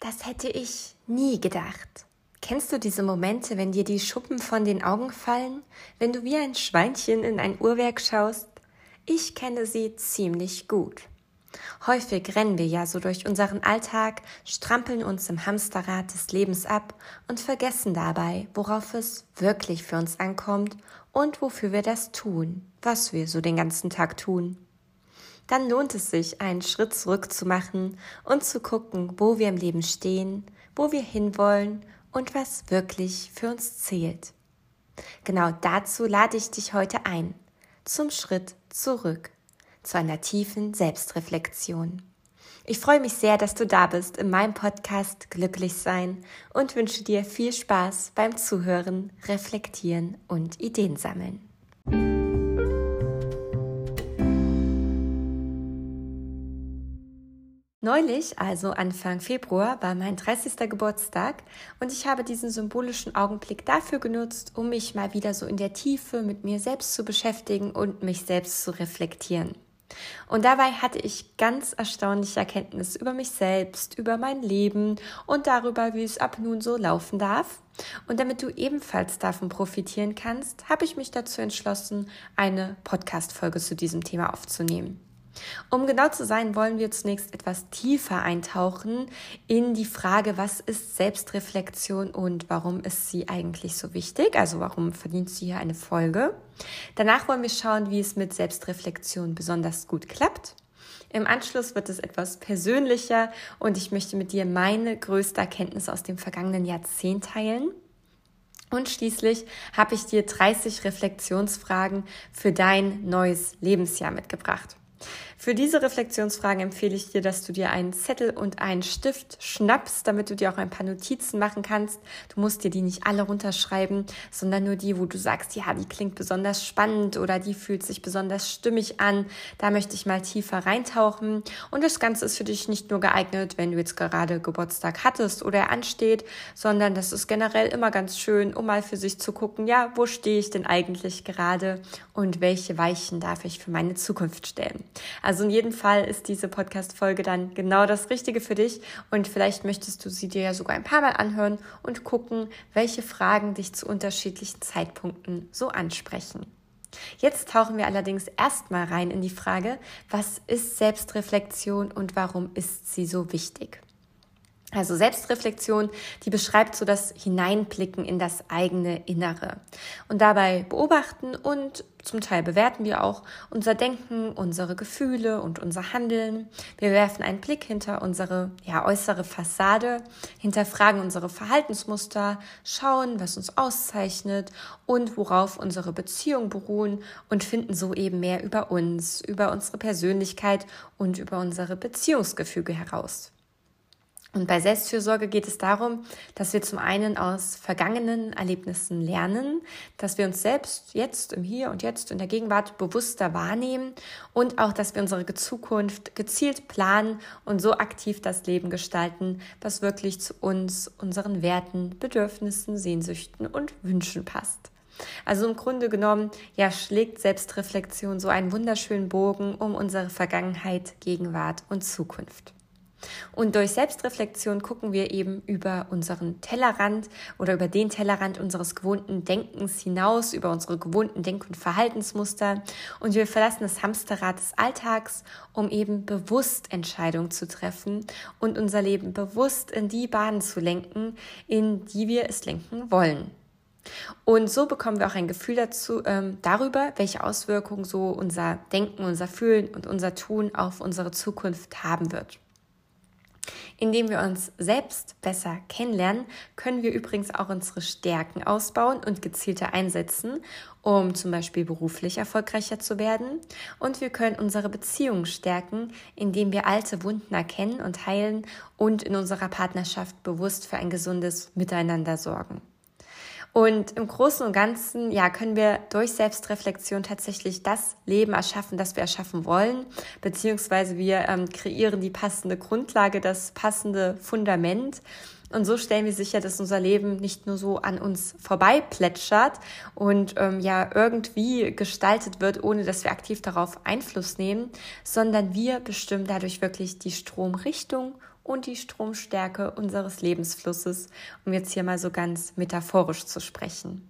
Das hätte ich nie gedacht. Kennst du diese Momente, wenn dir die Schuppen von den Augen fallen, wenn du wie ein Schweinchen in ein Uhrwerk schaust? Ich kenne sie ziemlich gut. Häufig rennen wir ja so durch unseren Alltag, strampeln uns im Hamsterrad des Lebens ab und vergessen dabei, worauf es wirklich für uns ankommt und wofür wir das tun, was wir so den ganzen Tag tun dann lohnt es sich, einen Schritt zurück zu machen und zu gucken, wo wir im Leben stehen, wo wir hinwollen und was wirklich für uns zählt. Genau dazu lade ich dich heute ein, zum Schritt zurück, zu einer tiefen Selbstreflexion. Ich freue mich sehr, dass du da bist in meinem Podcast Glücklich sein und wünsche dir viel Spaß beim Zuhören, Reflektieren und Ideen sammeln. Neulich, also Anfang Februar, war mein 30. Geburtstag und ich habe diesen symbolischen Augenblick dafür genutzt, um mich mal wieder so in der Tiefe mit mir selbst zu beschäftigen und mich selbst zu reflektieren. Und dabei hatte ich ganz erstaunliche Erkenntnisse über mich selbst, über mein Leben und darüber, wie es ab nun so laufen darf. Und damit du ebenfalls davon profitieren kannst, habe ich mich dazu entschlossen, eine Podcast-Folge zu diesem Thema aufzunehmen. Um genau zu sein, wollen wir zunächst etwas tiefer eintauchen in die Frage, was ist Selbstreflexion und warum ist sie eigentlich so wichtig? Also warum verdient sie hier eine Folge? Danach wollen wir schauen, wie es mit Selbstreflexion besonders gut klappt. Im Anschluss wird es etwas persönlicher und ich möchte mit dir meine größte Erkenntnis aus dem vergangenen Jahrzehnt teilen. Und schließlich habe ich dir 30 Reflexionsfragen für dein neues Lebensjahr mitgebracht. Für diese Reflexionsfragen empfehle ich dir, dass du dir einen Zettel und einen Stift schnappst, damit du dir auch ein paar Notizen machen kannst. Du musst dir die nicht alle runterschreiben, sondern nur die, wo du sagst, ja, die klingt besonders spannend oder die fühlt sich besonders stimmig an. Da möchte ich mal tiefer reintauchen. Und das Ganze ist für dich nicht nur geeignet, wenn du jetzt gerade Geburtstag hattest oder er ansteht, sondern das ist generell immer ganz schön, um mal für sich zu gucken, ja, wo stehe ich denn eigentlich gerade und welche Weichen darf ich für meine Zukunft stellen. Also in jedem Fall ist diese Podcast-Folge dann genau das Richtige für dich und vielleicht möchtest du sie dir ja sogar ein paar Mal anhören und gucken, welche Fragen dich zu unterschiedlichen Zeitpunkten so ansprechen. Jetzt tauchen wir allerdings erstmal rein in die Frage, was ist Selbstreflexion und warum ist sie so wichtig? Also Selbstreflexion, die beschreibt so das Hineinblicken in das eigene Innere. Und dabei beobachten und zum Teil bewerten wir auch unser Denken, unsere Gefühle und unser Handeln. Wir werfen einen Blick hinter unsere ja, äußere Fassade, hinterfragen unsere Verhaltensmuster, schauen, was uns auszeichnet und worauf unsere Beziehungen beruhen und finden so eben mehr über uns, über unsere Persönlichkeit und über unsere Beziehungsgefüge heraus. Und bei Selbstfürsorge geht es darum, dass wir zum einen aus vergangenen Erlebnissen lernen, dass wir uns selbst jetzt im Hier und Jetzt in der Gegenwart bewusster wahrnehmen und auch, dass wir unsere Zukunft gezielt planen und so aktiv das Leben gestalten, was wirklich zu uns, unseren Werten, Bedürfnissen, Sehnsüchten und Wünschen passt. Also im Grunde genommen, ja, schlägt Selbstreflexion so einen wunderschönen Bogen um unsere Vergangenheit, Gegenwart und Zukunft. Und durch Selbstreflexion gucken wir eben über unseren Tellerrand oder über den Tellerrand unseres gewohnten Denkens hinaus, über unsere gewohnten Denk- und Verhaltensmuster. Und wir verlassen das Hamsterrad des Alltags, um eben bewusst Entscheidungen zu treffen und unser Leben bewusst in die Bahnen zu lenken, in die wir es lenken wollen. Und so bekommen wir auch ein Gefühl dazu, ähm, darüber, welche Auswirkungen so unser Denken, unser Fühlen und unser Tun auf unsere Zukunft haben wird. Indem wir uns selbst besser kennenlernen, können wir übrigens auch unsere Stärken ausbauen und gezielter einsetzen, um zum Beispiel beruflich erfolgreicher zu werden. Und wir können unsere Beziehungen stärken, indem wir alte Wunden erkennen und heilen und in unserer Partnerschaft bewusst für ein gesundes Miteinander sorgen. Und im Großen und Ganzen, ja, können wir durch Selbstreflexion tatsächlich das Leben erschaffen, das wir erschaffen wollen, beziehungsweise wir ähm, kreieren die passende Grundlage, das passende Fundament. Und so stellen wir sicher, dass unser Leben nicht nur so an uns vorbei plätschert und ähm, ja irgendwie gestaltet wird, ohne dass wir aktiv darauf Einfluss nehmen, sondern wir bestimmen dadurch wirklich die Stromrichtung und die Stromstärke unseres Lebensflusses, um jetzt hier mal so ganz metaphorisch zu sprechen.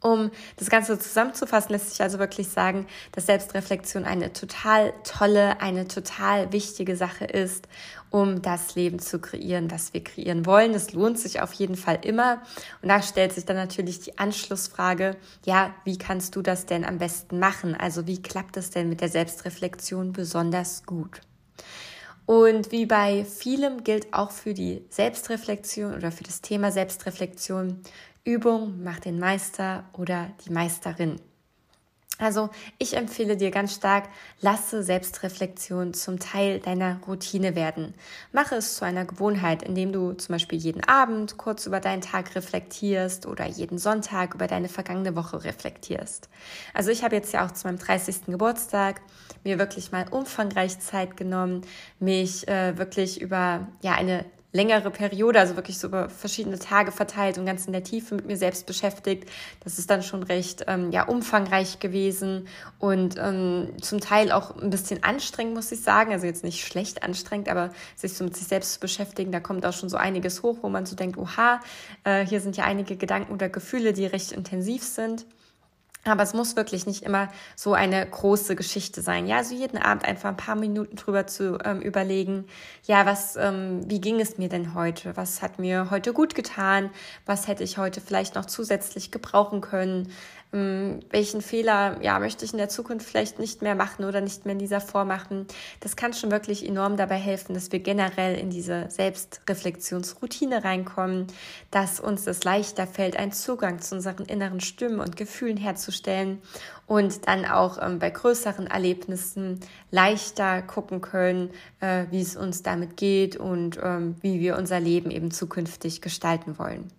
Um das Ganze zusammenzufassen, lässt sich also wirklich sagen, dass Selbstreflexion eine total tolle, eine total wichtige Sache ist, um das Leben zu kreieren, das wir kreieren wollen. Es lohnt sich auf jeden Fall immer. Und da stellt sich dann natürlich die Anschlussfrage, ja, wie kannst du das denn am besten machen? Also wie klappt es denn mit der Selbstreflexion besonders gut? Und wie bei vielem gilt auch für die Selbstreflexion oder für das Thema Selbstreflexion, Übung macht den Meister oder die Meisterin. Also ich empfehle dir ganz stark, lasse Selbstreflexion zum Teil deiner Routine werden. Mache es zu einer Gewohnheit, indem du zum Beispiel jeden Abend kurz über deinen Tag reflektierst oder jeden Sonntag über deine vergangene Woche reflektierst. Also ich habe jetzt ja auch zu meinem 30. Geburtstag mir wirklich mal umfangreich Zeit genommen, mich äh, wirklich über ja eine längere Periode, also wirklich so über verschiedene Tage verteilt und ganz in der Tiefe mit mir selbst beschäftigt. Das ist dann schon recht ähm, ja, umfangreich gewesen und ähm, zum Teil auch ein bisschen anstrengend, muss ich sagen. Also jetzt nicht schlecht anstrengend, aber sich so mit sich selbst zu beschäftigen, da kommt auch schon so einiges hoch, wo man so denkt, oha, äh, hier sind ja einige Gedanken oder Gefühle, die recht intensiv sind. Aber es muss wirklich nicht immer so eine große Geschichte sein. Ja, also jeden Abend einfach ein paar Minuten drüber zu ähm, überlegen, ja, was, ähm, wie ging es mir denn heute? Was hat mir heute gut getan? Was hätte ich heute vielleicht noch zusätzlich gebrauchen können? Ähm, welchen Fehler ja, möchte ich in der Zukunft vielleicht nicht mehr machen oder nicht mehr in dieser Form machen. Das kann schon wirklich enorm dabei helfen, dass wir generell in diese Selbstreflexionsroutine reinkommen, dass uns es leichter fällt, einen Zugang zu unseren inneren Stimmen und Gefühlen herzustellen und dann auch ähm, bei größeren Erlebnissen leichter gucken können, äh, wie es uns damit geht und ähm, wie wir unser Leben eben zukünftig gestalten wollen.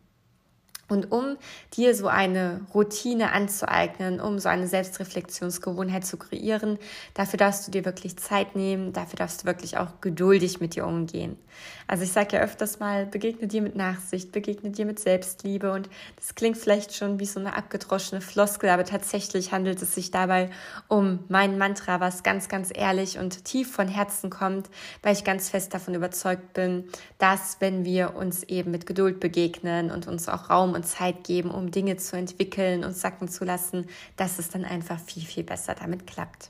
Und um dir so eine Routine anzueignen, um so eine Selbstreflexionsgewohnheit zu kreieren, dafür darfst du dir wirklich Zeit nehmen, dafür darfst du wirklich auch geduldig mit dir umgehen. Also ich sage ja öfters mal, begegne dir mit Nachsicht, begegne dir mit Selbstliebe und das klingt vielleicht schon wie so eine abgedroschene Floskel, aber tatsächlich handelt es sich dabei um mein Mantra, was ganz, ganz ehrlich und tief von Herzen kommt, weil ich ganz fest davon überzeugt bin, dass wenn wir uns eben mit Geduld begegnen und uns auch Raum und Zeit geben, um Dinge zu entwickeln und sacken zu lassen, dass es dann einfach viel, viel besser damit klappt.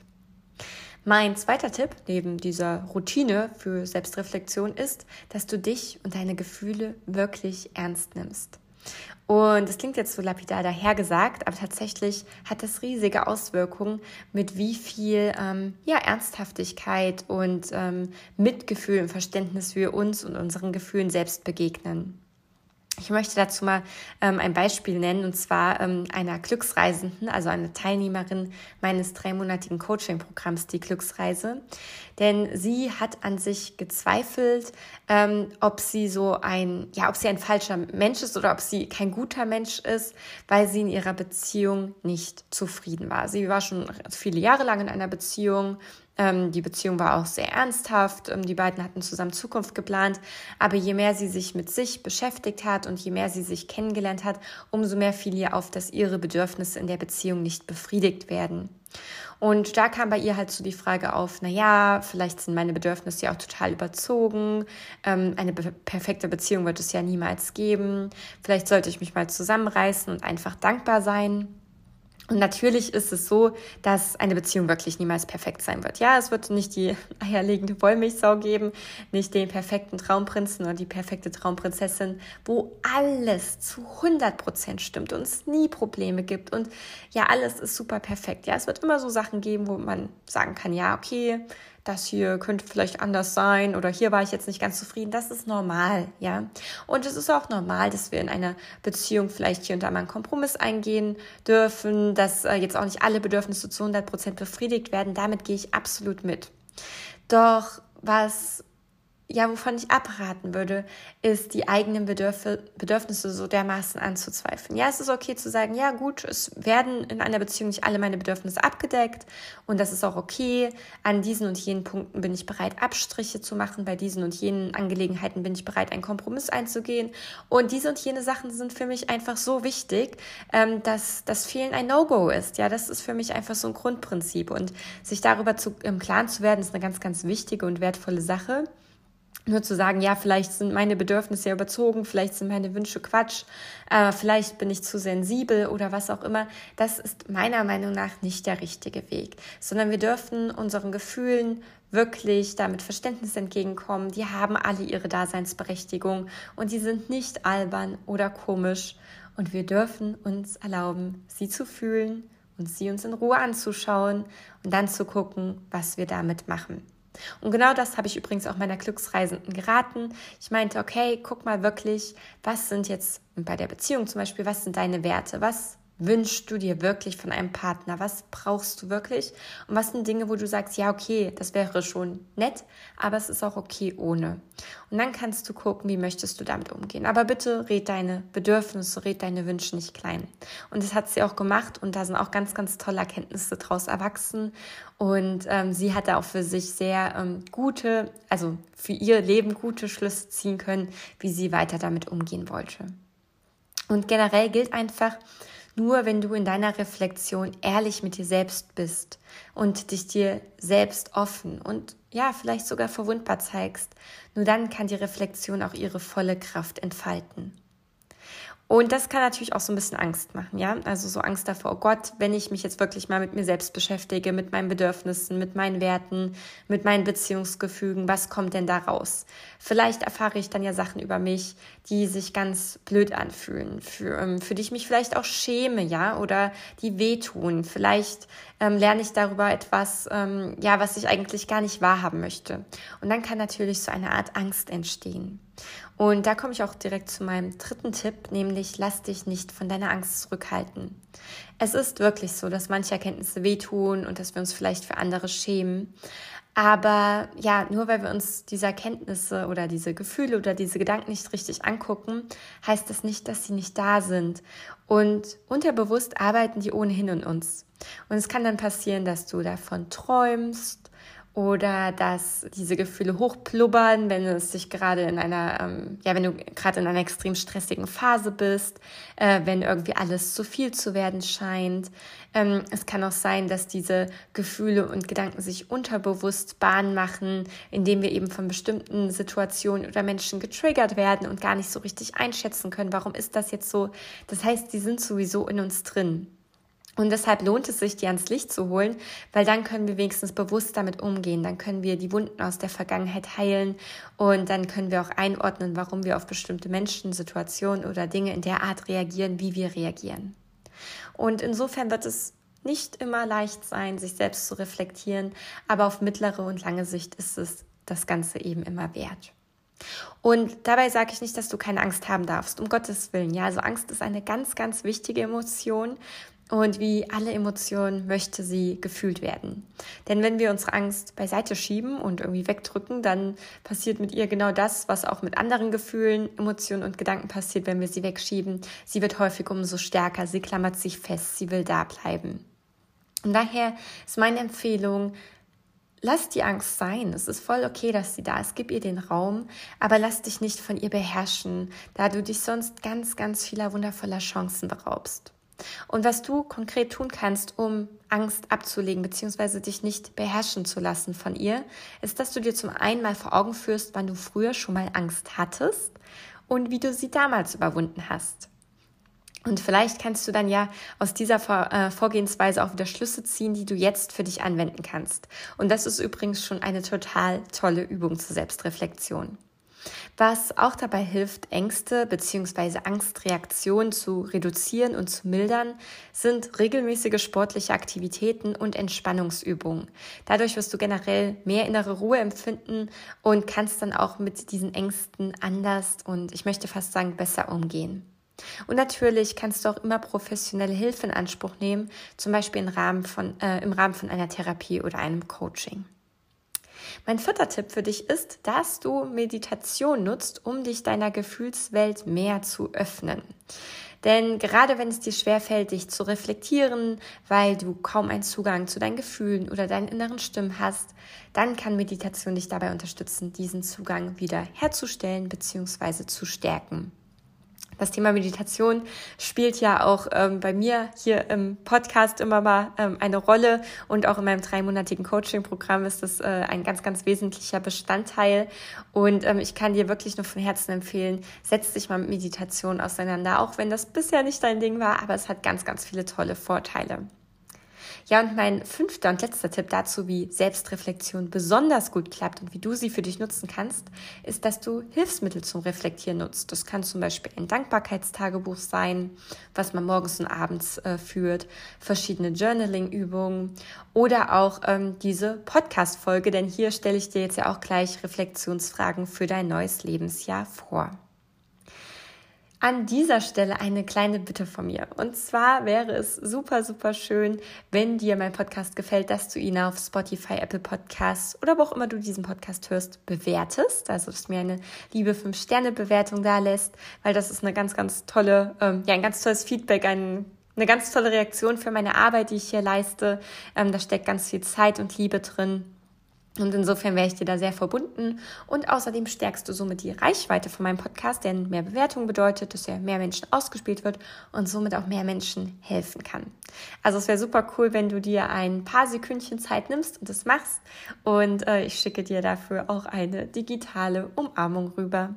Mein zweiter Tipp neben dieser Routine für Selbstreflexion ist, dass du dich und deine Gefühle wirklich ernst nimmst. Und es klingt jetzt so lapidar dahergesagt, aber tatsächlich hat das riesige Auswirkungen, mit wie viel ähm, ja, Ernsthaftigkeit und ähm, Mitgefühl und Verständnis wir uns und unseren Gefühlen selbst begegnen. Ich möchte dazu mal ähm, ein Beispiel nennen, und zwar ähm, einer Glücksreisenden, also einer Teilnehmerin meines dreimonatigen Coaching-Programms, die Glücksreise. Denn sie hat an sich gezweifelt, ähm, ob sie so ein, ja, ob sie ein falscher Mensch ist oder ob sie kein guter Mensch ist, weil sie in ihrer Beziehung nicht zufrieden war. Sie war schon viele Jahre lang in einer Beziehung, ähm, die Beziehung war auch sehr ernsthaft. Ähm, die beiden hatten zusammen Zukunft geplant. Aber je mehr sie sich mit sich beschäftigt hat und je mehr sie sich kennengelernt hat, umso mehr fiel ihr auf, dass ihre Bedürfnisse in der Beziehung nicht befriedigt werden. Und da kam bei ihr halt so die Frage auf, na ja, vielleicht sind meine Bedürfnisse ja auch total überzogen. Ähm, eine perfekte Beziehung wird es ja niemals geben. Vielleicht sollte ich mich mal zusammenreißen und einfach dankbar sein. Und natürlich ist es so, dass eine Beziehung wirklich niemals perfekt sein wird. Ja, es wird nicht die eierlegende Wollmilchsau geben, nicht den perfekten Traumprinzen oder die perfekte Traumprinzessin, wo alles zu 100 Prozent stimmt und es nie Probleme gibt und ja, alles ist super perfekt. Ja, es wird immer so Sachen geben, wo man sagen kann, ja, okay, das hier könnte vielleicht anders sein oder hier war ich jetzt nicht ganz zufrieden. Das ist normal, ja. Und es ist auch normal, dass wir in einer Beziehung vielleicht hier und da mal einen Kompromiss eingehen dürfen, dass äh, jetzt auch nicht alle Bedürfnisse zu 100 Prozent befriedigt werden. Damit gehe ich absolut mit. Doch was ja, wovon ich abraten würde, ist die eigenen Bedürf Bedürfnisse so dermaßen anzuzweifeln. Ja, es ist okay zu sagen, ja gut, es werden in einer Beziehung nicht alle meine Bedürfnisse abgedeckt und das ist auch okay. An diesen und jenen Punkten bin ich bereit, Abstriche zu machen. Bei diesen und jenen Angelegenheiten bin ich bereit, einen Kompromiss einzugehen. Und diese und jene Sachen sind für mich einfach so wichtig, ähm, dass das Fehlen ein No-Go ist. Ja, das ist für mich einfach so ein Grundprinzip und sich darüber zu, im Klaren zu werden, ist eine ganz, ganz wichtige und wertvolle Sache. Nur zu sagen, ja, vielleicht sind meine Bedürfnisse ja überzogen, vielleicht sind meine Wünsche Quatsch, äh, vielleicht bin ich zu sensibel oder was auch immer, das ist meiner Meinung nach nicht der richtige Weg, sondern wir dürfen unseren Gefühlen wirklich damit Verständnis entgegenkommen. Die haben alle ihre Daseinsberechtigung und die sind nicht albern oder komisch und wir dürfen uns erlauben, sie zu fühlen und sie uns in Ruhe anzuschauen und dann zu gucken, was wir damit machen. Und genau das habe ich übrigens auch meiner Glücksreisenden geraten. Ich meinte, okay, guck mal wirklich, was sind jetzt bei der Beziehung zum Beispiel, was sind deine Werte? Was wünschst du dir wirklich von einem Partner? Was brauchst du wirklich? Und was sind Dinge, wo du sagst, ja, okay, das wäre schon nett, aber es ist auch okay ohne. Und dann kannst du gucken, wie möchtest du damit umgehen. Aber bitte red deine Bedürfnisse, red deine Wünsche nicht klein. Und das hat sie auch gemacht und da sind auch ganz, ganz tolle Erkenntnisse draus erwachsen. Und ähm, sie hat da auch für sich sehr ähm, gute, also für ihr Leben gute Schlüsse ziehen können, wie sie weiter damit umgehen wollte. Und generell gilt einfach, nur wenn du in deiner Reflexion ehrlich mit dir selbst bist und dich dir selbst offen und ja, vielleicht sogar verwundbar zeigst, nur dann kann die Reflexion auch ihre volle Kraft entfalten. Und das kann natürlich auch so ein bisschen Angst machen, ja. Also so Angst davor, oh Gott, wenn ich mich jetzt wirklich mal mit mir selbst beschäftige, mit meinen Bedürfnissen, mit meinen Werten, mit meinen Beziehungsgefügen, was kommt denn da raus? Vielleicht erfahre ich dann ja Sachen über mich, die sich ganz blöd anfühlen, für, ähm, für die ich mich vielleicht auch schäme, ja, oder die wehtun. Vielleicht ähm, lerne ich darüber etwas, ähm, ja, was ich eigentlich gar nicht wahrhaben möchte. Und dann kann natürlich so eine Art Angst entstehen. Und da komme ich auch direkt zu meinem dritten Tipp, nämlich lass dich nicht von deiner Angst zurückhalten. Es ist wirklich so, dass manche Erkenntnisse wehtun und dass wir uns vielleicht für andere schämen. Aber ja, nur weil wir uns diese Erkenntnisse oder diese Gefühle oder diese Gedanken nicht richtig angucken, heißt das nicht, dass sie nicht da sind. Und unterbewusst arbeiten die ohnehin in uns. Und es kann dann passieren, dass du davon träumst oder dass diese Gefühle hochplubbern, wenn es sich gerade in einer, ähm, ja, wenn du gerade in einer extrem stressigen Phase bist, äh, wenn irgendwie alles zu viel zu werden scheint. Ähm, es kann auch sein, dass diese Gefühle und Gedanken sich unterbewusst Bahn machen, indem wir eben von bestimmten Situationen oder Menschen getriggert werden und gar nicht so richtig einschätzen können, warum ist das jetzt so. Das heißt, die sind sowieso in uns drin. Und deshalb lohnt es sich, die ans Licht zu holen, weil dann können wir wenigstens bewusst damit umgehen. Dann können wir die Wunden aus der Vergangenheit heilen und dann können wir auch einordnen, warum wir auf bestimmte Menschen, Situationen oder Dinge in der Art reagieren, wie wir reagieren. Und insofern wird es nicht immer leicht sein, sich selbst zu reflektieren, aber auf mittlere und lange Sicht ist es das Ganze eben immer wert. Und dabei sage ich nicht, dass du keine Angst haben darfst, um Gottes Willen. Ja, also Angst ist eine ganz, ganz wichtige Emotion und wie alle Emotionen möchte sie gefühlt werden. Denn wenn wir unsere Angst beiseite schieben und irgendwie wegdrücken, dann passiert mit ihr genau das, was auch mit anderen Gefühlen, Emotionen und Gedanken passiert, wenn wir sie wegschieben. Sie wird häufig umso stärker, sie klammert sich fest, sie will da bleiben. Und daher ist meine Empfehlung, Lass die Angst sein. Es ist voll okay, dass sie da ist. Gib ihr den Raum, aber lass dich nicht von ihr beherrschen, da du dich sonst ganz, ganz vieler wundervoller Chancen beraubst. Und was du konkret tun kannst, um Angst abzulegen bzw. dich nicht beherrschen zu lassen von ihr, ist, dass du dir zum einen mal vor Augen führst, wann du früher schon mal Angst hattest und wie du sie damals überwunden hast. Und vielleicht kannst du dann ja aus dieser äh, Vorgehensweise auch wieder Schlüsse ziehen, die du jetzt für dich anwenden kannst. Und das ist übrigens schon eine total tolle Übung zur Selbstreflexion. Was auch dabei hilft, Ängste bzw. Angstreaktionen zu reduzieren und zu mildern, sind regelmäßige sportliche Aktivitäten und Entspannungsübungen. Dadurch wirst du generell mehr innere Ruhe empfinden und kannst dann auch mit diesen Ängsten anders und ich möchte fast sagen besser umgehen. Und natürlich kannst du auch immer professionelle Hilfe in Anspruch nehmen, zum Beispiel im Rahmen von, äh, im Rahmen von einer Therapie oder einem Coaching. Mein vierter Tipp für dich ist, dass du Meditation nutzt, um dich deiner Gefühlswelt mehr zu öffnen. Denn gerade wenn es dir schwerfällt, dich zu reflektieren, weil du kaum einen Zugang zu deinen Gefühlen oder deinen inneren Stimmen hast, dann kann Meditation dich dabei unterstützen, diesen Zugang wieder herzustellen bzw. zu stärken. Das Thema Meditation spielt ja auch ähm, bei mir hier im Podcast immer mal ähm, eine Rolle und auch in meinem dreimonatigen Coaching-Programm ist das äh, ein ganz, ganz wesentlicher Bestandteil. Und ähm, ich kann dir wirklich nur von Herzen empfehlen, setz dich mal mit Meditation auseinander, auch wenn das bisher nicht dein Ding war, aber es hat ganz, ganz viele tolle Vorteile. Ja, und mein fünfter und letzter Tipp dazu, wie Selbstreflexion besonders gut klappt und wie du sie für dich nutzen kannst, ist, dass du Hilfsmittel zum Reflektieren nutzt. Das kann zum Beispiel ein Dankbarkeitstagebuch sein, was man morgens und abends äh, führt, verschiedene Journaling-Übungen oder auch ähm, diese Podcast-Folge, denn hier stelle ich dir jetzt ja auch gleich Reflexionsfragen für dein neues Lebensjahr vor. An dieser Stelle eine kleine Bitte von mir. Und zwar wäre es super, super schön, wenn dir mein Podcast gefällt, dass du ihn auf Spotify, Apple Podcasts oder wo auch immer du diesen Podcast hörst, bewertest. Also, dass du mir eine liebe 5-Sterne-Bewertung da lässt, weil das ist eine ganz, ganz tolle, ähm, ja, ein ganz tolles Feedback, ein eine ganz tolle Reaktion für meine Arbeit, die ich hier leiste. Ähm, da steckt ganz viel Zeit und Liebe drin. Und insofern wäre ich dir da sehr verbunden. Und außerdem stärkst du somit die Reichweite von meinem Podcast, denn mehr Bewertung bedeutet, dass er mehr Menschen ausgespielt wird und somit auch mehr Menschen helfen kann. Also es wäre super cool, wenn du dir ein paar Sekündchen Zeit nimmst und das machst. Und äh, ich schicke dir dafür auch eine digitale Umarmung rüber.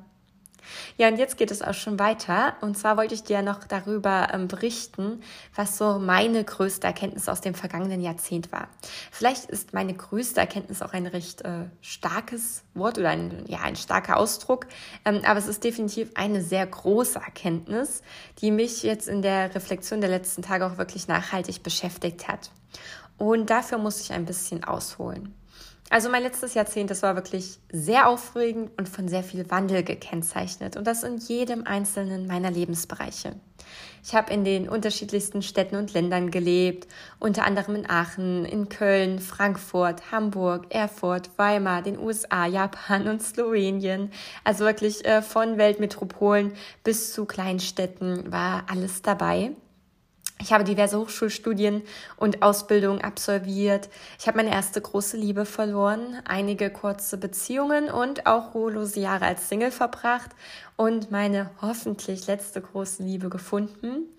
Ja, und jetzt geht es auch schon weiter. Und zwar wollte ich dir noch darüber ähm, berichten, was so meine größte Erkenntnis aus dem vergangenen Jahrzehnt war. Vielleicht ist meine größte Erkenntnis auch ein recht äh, starkes Wort oder ein, ja, ein starker Ausdruck. Ähm, aber es ist definitiv eine sehr große Erkenntnis, die mich jetzt in der Reflexion der letzten Tage auch wirklich nachhaltig beschäftigt hat. Und dafür muss ich ein bisschen ausholen. Also mein letztes Jahrzehnt, das war wirklich sehr aufregend und von sehr viel Wandel gekennzeichnet und das in jedem einzelnen meiner Lebensbereiche. Ich habe in den unterschiedlichsten Städten und Ländern gelebt, unter anderem in Aachen, in Köln, Frankfurt, Hamburg, Erfurt, Weimar, den USA, Japan und Slowenien. Also wirklich äh, von Weltmetropolen bis zu Kleinstädten war alles dabei. Ich habe diverse Hochschulstudien und Ausbildungen absolviert. Ich habe meine erste große Liebe verloren, einige kurze Beziehungen und auch ruhelose Jahre als Single verbracht und meine hoffentlich letzte große Liebe gefunden.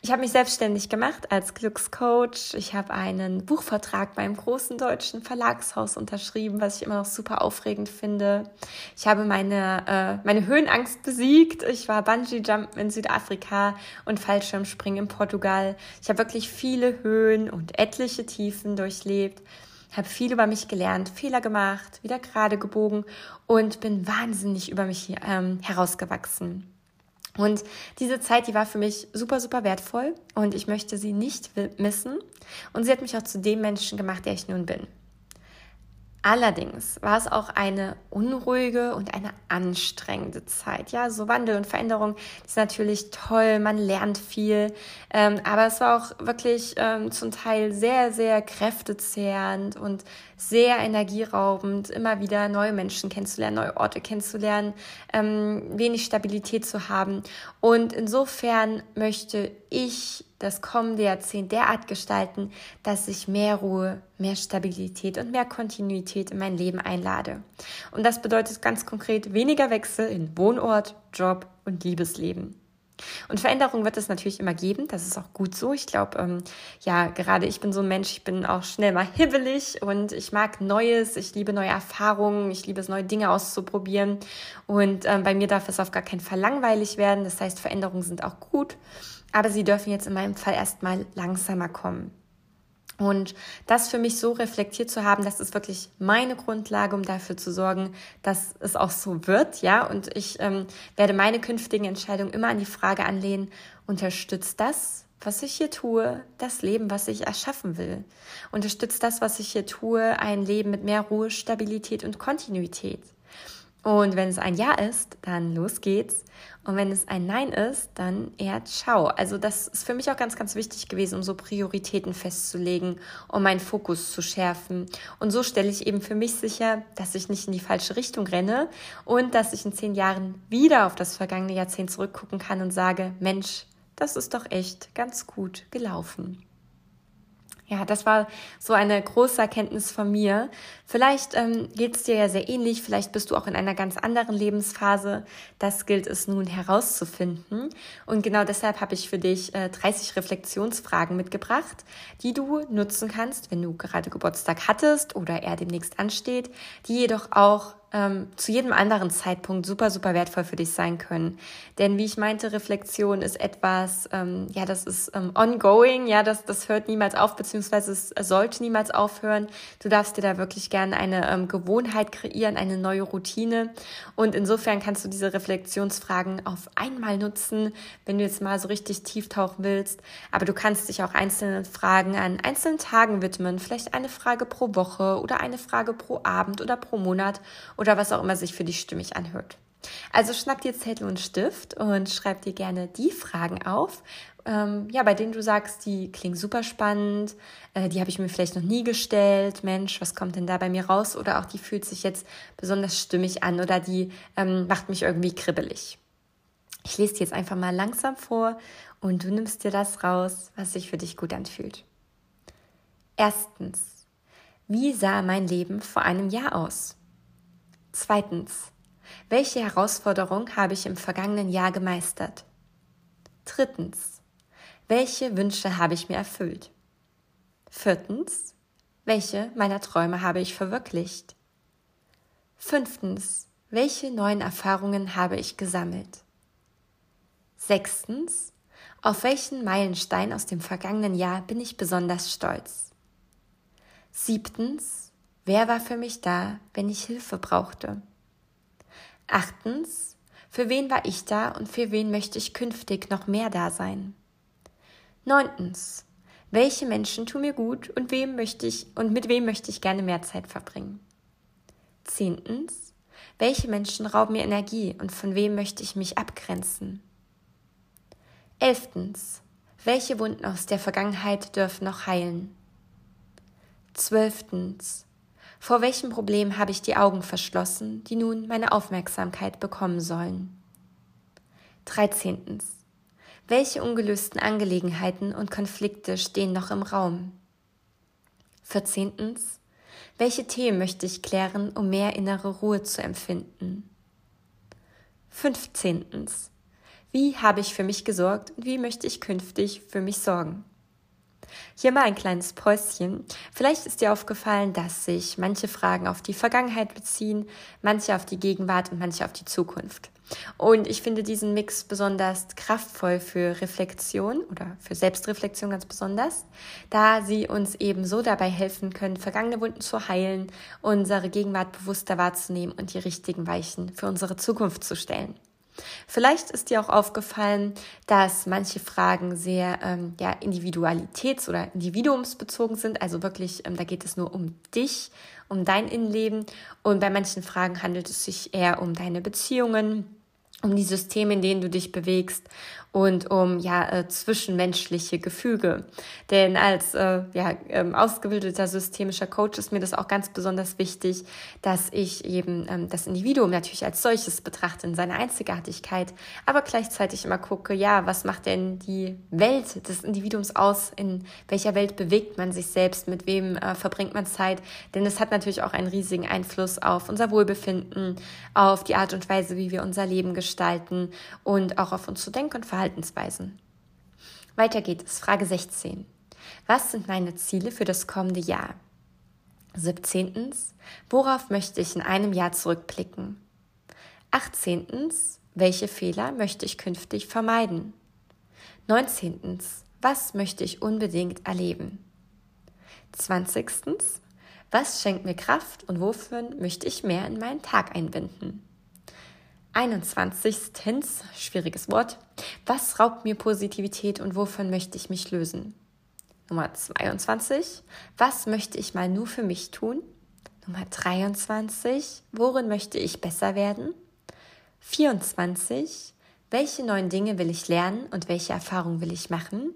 Ich habe mich selbstständig gemacht als Glückscoach. Ich habe einen Buchvertrag beim großen deutschen Verlagshaus unterschrieben, was ich immer noch super aufregend finde. Ich habe meine, äh, meine Höhenangst besiegt. Ich war Bungee-Jumpen in Südafrika und Fallschirmspringen in Portugal. Ich habe wirklich viele Höhen und etliche Tiefen durchlebt habe viel über mich gelernt, Fehler gemacht, wieder gerade gebogen und bin wahnsinnig über mich ähm, herausgewachsen. Und diese Zeit, die war für mich super, super wertvoll und ich möchte sie nicht missen. Und sie hat mich auch zu dem Menschen gemacht, der ich nun bin. Allerdings war es auch eine unruhige und eine anstrengende Zeit. Ja, so Wandel und Veränderung ist natürlich toll, man lernt viel, ähm, aber es war auch wirklich ähm, zum Teil sehr, sehr kräftezehrend und sehr energieraubend, immer wieder neue Menschen kennenzulernen, neue Orte kennenzulernen, ähm, wenig Stabilität zu haben. Und insofern möchte ich das kommende Jahrzehnt derart gestalten, dass ich mehr Ruhe, mehr Stabilität und mehr Kontinuität in mein Leben einlade. Und das bedeutet ganz konkret weniger Wechsel in Wohnort, Job und Liebesleben. Und Veränderung wird es natürlich immer geben, das ist auch gut so. Ich glaube, ähm, ja, gerade ich bin so ein Mensch, ich bin auch schnell mal hibbelig und ich mag Neues, ich liebe neue Erfahrungen, ich liebe es, neue Dinge auszuprobieren. Und ähm, bei mir darf es auf gar keinen Fall langweilig werden. Das heißt, Veränderungen sind auch gut aber sie dürfen jetzt in meinem Fall erstmal langsamer kommen. Und das für mich so reflektiert zu haben, das ist wirklich meine Grundlage, um dafür zu sorgen, dass es auch so wird, ja. Und ich ähm, werde meine künftigen Entscheidungen immer an die Frage anlehnen, unterstützt das, was ich hier tue, das Leben, was ich erschaffen will? Unterstützt das, was ich hier tue, ein Leben mit mehr Ruhe, Stabilität und Kontinuität? Und wenn es ein Ja ist, dann los geht's. Und wenn es ein Nein ist, dann eher Ciao. Also das ist für mich auch ganz, ganz wichtig gewesen, um so Prioritäten festzulegen, um meinen Fokus zu schärfen. Und so stelle ich eben für mich sicher, dass ich nicht in die falsche Richtung renne und dass ich in zehn Jahren wieder auf das vergangene Jahrzehnt zurückgucken kann und sage, Mensch, das ist doch echt ganz gut gelaufen. Ja, das war so eine große Erkenntnis von mir. Vielleicht ähm, geht es dir ja sehr ähnlich, vielleicht bist du auch in einer ganz anderen Lebensphase. Das gilt es nun herauszufinden. Und genau deshalb habe ich für dich äh, 30 Reflexionsfragen mitgebracht, die du nutzen kannst, wenn du gerade Geburtstag hattest oder er demnächst ansteht, die jedoch auch ähm, zu jedem anderen Zeitpunkt super, super wertvoll für dich sein können. Denn wie ich meinte, Reflexion ist etwas, ähm, ja, das ist ähm, ongoing, ja, das, das hört niemals auf, beziehungsweise es sollte niemals aufhören. Du darfst dir da wirklich gerne eine ähm, Gewohnheit kreieren, eine neue Routine. Und insofern kannst du diese Reflexionsfragen auf einmal nutzen, wenn du jetzt mal so richtig tief tauchen willst. Aber du kannst dich auch einzelnen Fragen an einzelnen Tagen widmen, vielleicht eine Frage pro Woche oder eine Frage pro Abend oder pro Monat oder was auch immer sich für dich stimmig anhört. Also schnapp dir Zettel und Stift und schreib dir gerne die Fragen auf, ähm, ja, bei denen du sagst, die klingen super spannend, äh, die habe ich mir vielleicht noch nie gestellt, Mensch, was kommt denn da bei mir raus? Oder auch die fühlt sich jetzt besonders stimmig an oder die ähm, macht mich irgendwie kribbelig. Ich lese dir jetzt einfach mal langsam vor und du nimmst dir das raus, was sich für dich gut anfühlt. Erstens, wie sah mein Leben vor einem Jahr aus? Zweitens. Welche Herausforderung habe ich im vergangenen Jahr gemeistert? Drittens. Welche Wünsche habe ich mir erfüllt? Viertens. Welche meiner Träume habe ich verwirklicht? Fünftens. Welche neuen Erfahrungen habe ich gesammelt? Sechstens. Auf welchen Meilenstein aus dem vergangenen Jahr bin ich besonders stolz? Siebtens. Wer war für mich da, wenn ich Hilfe brauchte? Achtens, für wen war ich da und für wen möchte ich künftig noch mehr da sein? Neuntens, welche Menschen tun mir gut und wem möchte ich und mit wem möchte ich gerne mehr Zeit verbringen? Zehntens, welche Menschen rauben mir Energie und von wem möchte ich mich abgrenzen? Elftens, welche Wunden aus der Vergangenheit dürfen noch heilen? Zwölftens, vor welchem Problem habe ich die Augen verschlossen, die nun meine Aufmerksamkeit bekommen sollen? 13. Welche ungelösten Angelegenheiten und Konflikte stehen noch im Raum? 14. Welche Themen möchte ich klären, um mehr innere Ruhe zu empfinden? 15. Wie habe ich für mich gesorgt und wie möchte ich künftig für mich sorgen? Hier mal ein kleines Päuschen. Vielleicht ist dir aufgefallen, dass sich manche Fragen auf die Vergangenheit beziehen, manche auf die Gegenwart und manche auf die Zukunft. Und ich finde diesen Mix besonders kraftvoll für Reflexion oder für Selbstreflexion ganz besonders, da sie uns eben so dabei helfen können, vergangene Wunden zu heilen, unsere Gegenwart bewusster wahrzunehmen und die richtigen Weichen für unsere Zukunft zu stellen. Vielleicht ist dir auch aufgefallen, dass manche Fragen sehr ähm, ja, individualitäts- oder individuumsbezogen sind. Also wirklich, ähm, da geht es nur um dich, um dein Innenleben. Und bei manchen Fragen handelt es sich eher um deine Beziehungen, um die Systeme, in denen du dich bewegst und um ja äh, zwischenmenschliche Gefüge. Denn als äh, ja, ähm, ausgebildeter systemischer Coach ist mir das auch ganz besonders wichtig, dass ich eben ähm, das Individuum natürlich als solches betrachte in seiner Einzigartigkeit, aber gleichzeitig immer gucke, ja, was macht denn die Welt des Individuums aus? In welcher Welt bewegt man sich selbst? Mit wem äh, verbringt man Zeit? Denn es hat natürlich auch einen riesigen Einfluss auf unser Wohlbefinden, auf die Art und Weise, wie wir unser Leben gestalten und auch auf unsere Denk- und Verhalten Verhaltensweisen. Weiter geht es. Frage 16. Was sind meine Ziele für das kommende Jahr? 17. Worauf möchte ich in einem Jahr zurückblicken? 18. Welche Fehler möchte ich künftig vermeiden? 19. Was möchte ich unbedingt erleben? 20. Was schenkt mir Kraft und wofür möchte ich mehr in meinen Tag einbinden? 21. Schwieriges Wort. Was raubt mir Positivität und wovon möchte ich mich lösen? Nummer 22. Was möchte ich mal nur für mich tun? Nummer 23. Worin möchte ich besser werden? 24. Welche neuen Dinge will ich lernen und welche Erfahrungen will ich machen?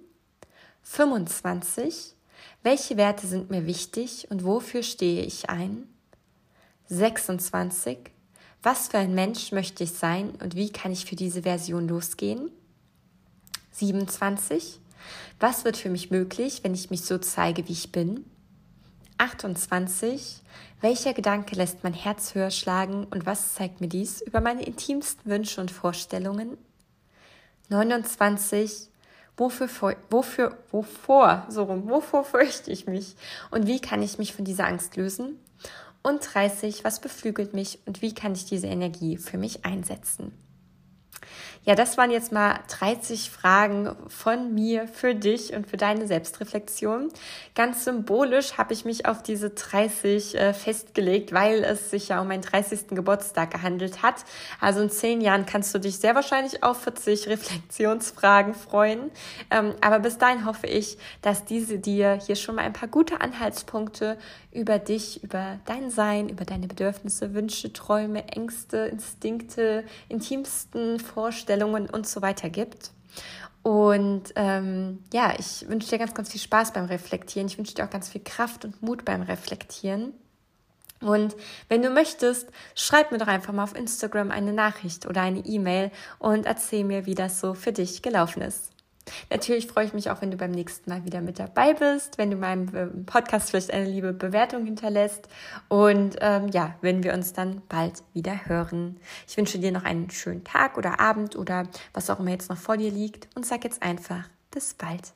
25. Welche Werte sind mir wichtig und wofür stehe ich ein? 26. Was für ein Mensch möchte ich sein und wie kann ich für diese Version losgehen? 27. Was wird für mich möglich, wenn ich mich so zeige, wie ich bin? 28. Welcher Gedanke lässt mein Herz höher schlagen und was zeigt mir dies über meine intimsten Wünsche und Vorstellungen? 29. Wofür, wofür, wovor, so rum, wovor fürchte ich mich und wie kann ich mich von dieser Angst lösen? Und 30. Was beflügelt mich und wie kann ich diese Energie für mich einsetzen? Ja, das waren jetzt mal 30 Fragen von mir für dich und für deine Selbstreflexion. Ganz symbolisch habe ich mich auf diese 30 äh, festgelegt, weil es sich ja um meinen 30. Geburtstag gehandelt hat. Also in zehn Jahren kannst du dich sehr wahrscheinlich auf 40 Reflexionsfragen freuen. Ähm, aber bis dahin hoffe ich, dass diese dir hier schon mal ein paar gute Anhaltspunkte über dich, über dein Sein, über deine Bedürfnisse, Wünsche, Träume, Ängste, Instinkte, intimsten Vorstellungen und so weiter gibt. Und ähm, ja, ich wünsche dir ganz, ganz viel Spaß beim Reflektieren. Ich wünsche dir auch ganz viel Kraft und Mut beim Reflektieren. Und wenn du möchtest, schreib mir doch einfach mal auf Instagram eine Nachricht oder eine E-Mail und erzähl mir, wie das so für dich gelaufen ist. Natürlich freue ich mich auch, wenn du beim nächsten Mal wieder mit dabei bist, wenn du meinem ähm, Podcast vielleicht eine liebe Bewertung hinterlässt und ähm, ja, wenn wir uns dann bald wieder hören. Ich wünsche dir noch einen schönen Tag oder Abend oder was auch immer jetzt noch vor dir liegt und sag jetzt einfach bis bald.